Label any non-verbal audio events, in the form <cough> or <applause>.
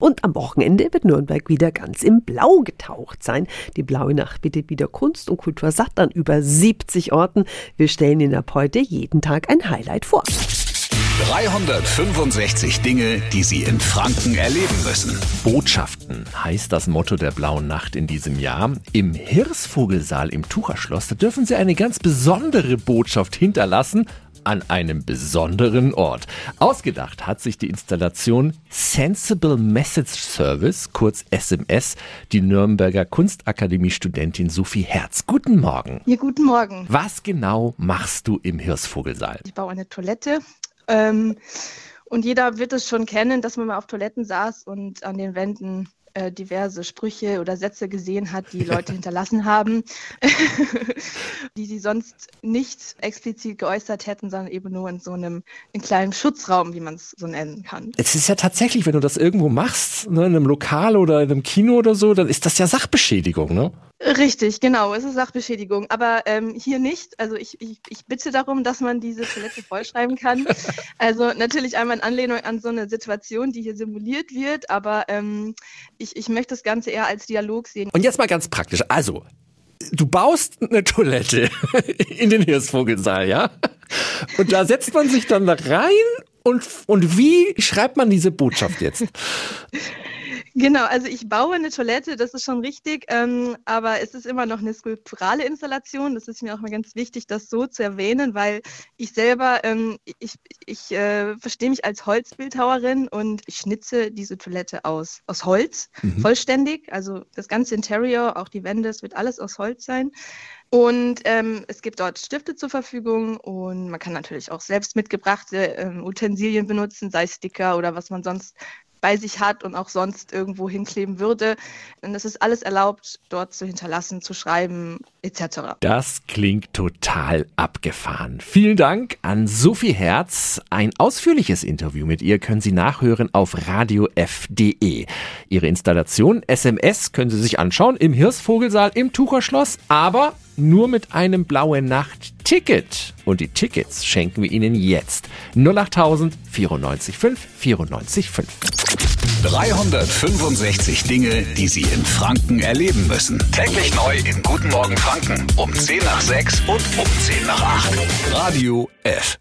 Und am Wochenende wird Nürnberg wieder ganz im Blau getaucht sein. Die Blaue Nacht bietet wieder Kunst und Kultur satt an über 70 Orten. Wir stellen Ihnen ab heute jeden Tag ein Highlight vor. 365 Dinge, die Sie in Franken erleben müssen. Botschaften heißt das Motto der Blauen Nacht in diesem Jahr. Im Hirsvogelsaal im Tucherschloss, da dürfen Sie eine ganz besondere Botschaft hinterlassen an einem besonderen Ort. Ausgedacht hat sich die Installation Sensible Message Service, kurz SMS, die Nürnberger Kunstakademie-Studentin Sophie Herz. Guten Morgen. Ja, guten Morgen. Was genau machst du im Hirsvogelsaal? Ich baue eine Toilette. Ähm, und jeder wird es schon kennen, dass man mal auf Toiletten saß und an den Wänden äh, diverse Sprüche oder Sätze gesehen hat, die Leute <laughs> hinterlassen haben, <laughs> die sie sonst nicht explizit geäußert hätten, sondern eben nur in so einem in kleinen Schutzraum, wie man es so nennen kann. Es ist ja tatsächlich, wenn du das irgendwo machst, ne, in einem Lokal oder in einem Kino oder so, dann ist das ja Sachbeschädigung, ne? Richtig, genau, es ist Sachbeschädigung. Aber ähm, hier nicht. Also ich, ich, ich bitte darum, dass man diese Toilette vollschreiben kann. <laughs> Also natürlich einmal in Anlehnung an so eine Situation, die hier simuliert wird, aber ähm, ich, ich möchte das Ganze eher als Dialog sehen. Und jetzt mal ganz praktisch. Also, du baust eine Toilette <laughs> in den Hirsvogelsaal, ja? Und da setzt man sich dann da rein und, und wie schreibt man diese Botschaft jetzt? Genau, also ich baue eine Toilette, das ist schon richtig, ähm, aber es ist immer noch eine skulpturale Installation. Das ist mir auch mal ganz wichtig, das so zu erwähnen, weil ich selber, ähm, ich, ich äh, verstehe mich als Holzbildhauerin und ich schnitze diese Toilette aus, aus Holz, mhm. vollständig. Also das ganze Interior, auch die Wände, es wird alles aus Holz sein. Und ähm, es gibt dort Stifte zur Verfügung und man kann natürlich auch selbst mitgebrachte ähm, Utensilien benutzen, sei Sticker oder was man sonst bei sich hat und auch sonst irgendwo hinkleben würde. Und es ist alles erlaubt, dort zu hinterlassen, zu schreiben, etc. Das klingt total abgefahren. Vielen Dank an Sophie Herz. Ein ausführliches Interview mit ihr können Sie nachhören auf radiof.de. Ihre Installation SMS können Sie sich anschauen im Hirsvogelsaal im Tucherschloss, aber nur mit einem blauen Nacht-Ticket. Und die Tickets schenken wir Ihnen jetzt. 08000 94 5 94 5. 365 Dinge, die Sie in Franken erleben müssen. Täglich neu in Guten Morgen Franken um 10 nach 6 und um 10 nach 8. Radio F.